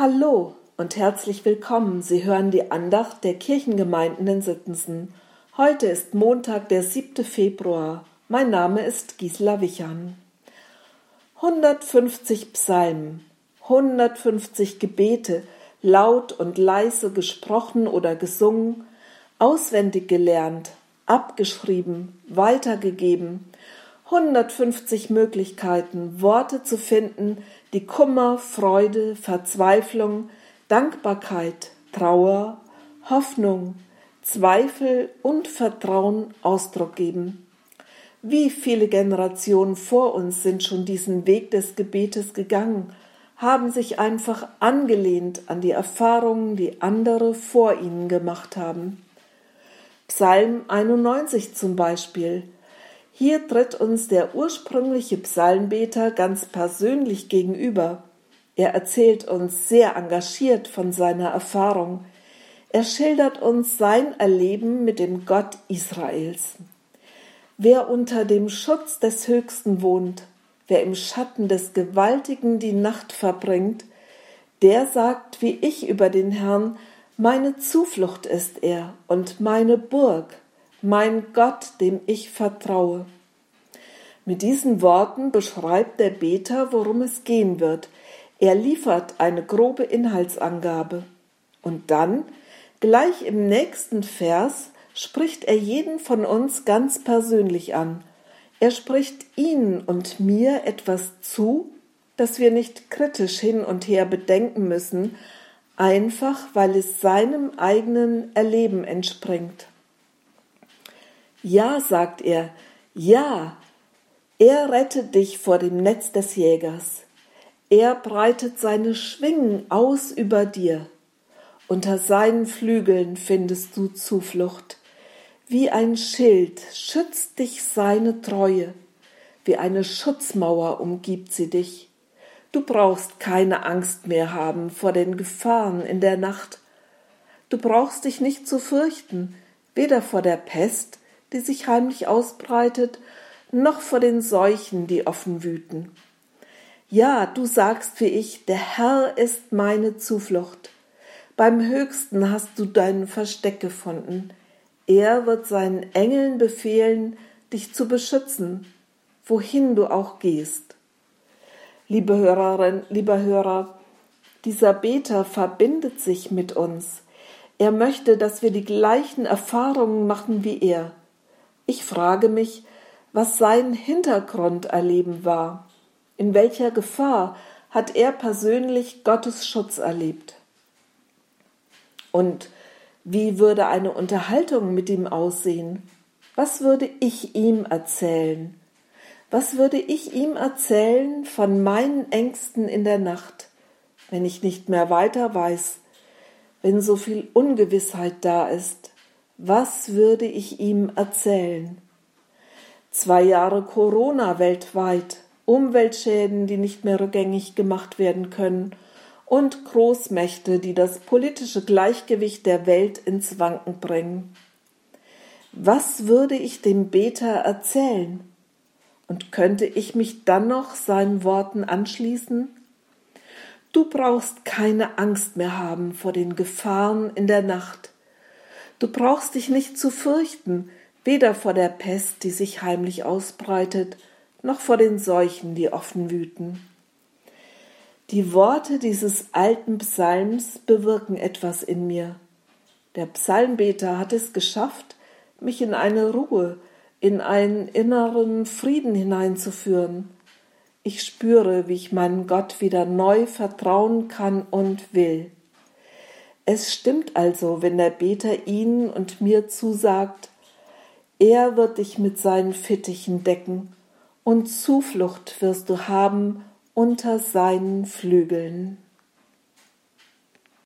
Hallo und herzlich willkommen. Sie hören die Andacht der Kirchengemeinden in Sittensen. Heute ist Montag, der 7. Februar. Mein Name ist Gisela Wichern. 150 Psalmen, 150 Gebete, laut und leise gesprochen oder gesungen, auswendig gelernt, abgeschrieben, weitergegeben, 150 Möglichkeiten, Worte zu finden, die Kummer, Freude, Verzweiflung, Dankbarkeit, Trauer, Hoffnung, Zweifel und Vertrauen Ausdruck geben. Wie viele Generationen vor uns sind schon diesen Weg des Gebetes gegangen, haben sich einfach angelehnt an die Erfahrungen, die andere vor ihnen gemacht haben. Psalm 91 zum Beispiel. Hier tritt uns der ursprüngliche Psalmbeter ganz persönlich gegenüber. Er erzählt uns sehr engagiert von seiner Erfahrung. Er schildert uns sein Erleben mit dem Gott Israels. Wer unter dem Schutz des Höchsten wohnt, wer im Schatten des Gewaltigen die Nacht verbringt, der sagt wie ich über den Herrn, meine Zuflucht ist er und meine Burg, mein Gott, dem ich vertraue. Mit diesen Worten beschreibt der Beter, worum es gehen wird. Er liefert eine grobe Inhaltsangabe. Und dann, gleich im nächsten Vers, spricht er jeden von uns ganz persönlich an. Er spricht Ihnen und mir etwas zu, das wir nicht kritisch hin und her bedenken müssen, einfach weil es seinem eigenen Erleben entspringt. Ja, sagt er, ja, er rettet dich vor dem Netz des Jägers. Er breitet seine Schwingen aus über dir. Unter seinen Flügeln findest du Zuflucht. Wie ein Schild schützt dich seine Treue, wie eine Schutzmauer umgibt sie dich. Du brauchst keine Angst mehr haben vor den Gefahren in der Nacht. Du brauchst dich nicht zu fürchten, weder vor der Pest, die sich heimlich ausbreitet, noch vor den Seuchen, die offen wüten. Ja, du sagst wie ich, der Herr ist meine Zuflucht. Beim Höchsten hast du dein Versteck gefunden. Er wird seinen Engeln befehlen, dich zu beschützen, wohin du auch gehst. Liebe Hörerin, lieber Hörer, dieser Beter verbindet sich mit uns. Er möchte, dass wir die gleichen Erfahrungen machen wie er. Ich frage mich, was sein Hintergrunderleben war. In welcher Gefahr hat er persönlich Gottes Schutz erlebt? Und wie würde eine Unterhaltung mit ihm aussehen? Was würde ich ihm erzählen? Was würde ich ihm erzählen von meinen Ängsten in der Nacht, wenn ich nicht mehr weiter weiß, wenn so viel Ungewissheit da ist? Was würde ich ihm erzählen? Zwei Jahre Corona weltweit, Umweltschäden, die nicht mehr rückgängig gemacht werden können und Großmächte, die das politische Gleichgewicht der Welt ins Wanken bringen. Was würde ich dem Beter erzählen? Und könnte ich mich dann noch seinen Worten anschließen? Du brauchst keine Angst mehr haben vor den Gefahren in der Nacht. Du brauchst dich nicht zu fürchten, weder vor der Pest, die sich heimlich ausbreitet, noch vor den Seuchen, die offen wüten. Die Worte dieses alten Psalms bewirken etwas in mir. Der Psalmbeter hat es geschafft, mich in eine Ruhe, in einen inneren Frieden hineinzuführen. Ich spüre, wie ich meinem Gott wieder neu vertrauen kann und will. Es stimmt also, wenn der Beter Ihnen und mir zusagt, er wird dich mit seinen Fittichen decken und Zuflucht wirst du haben unter seinen Flügeln.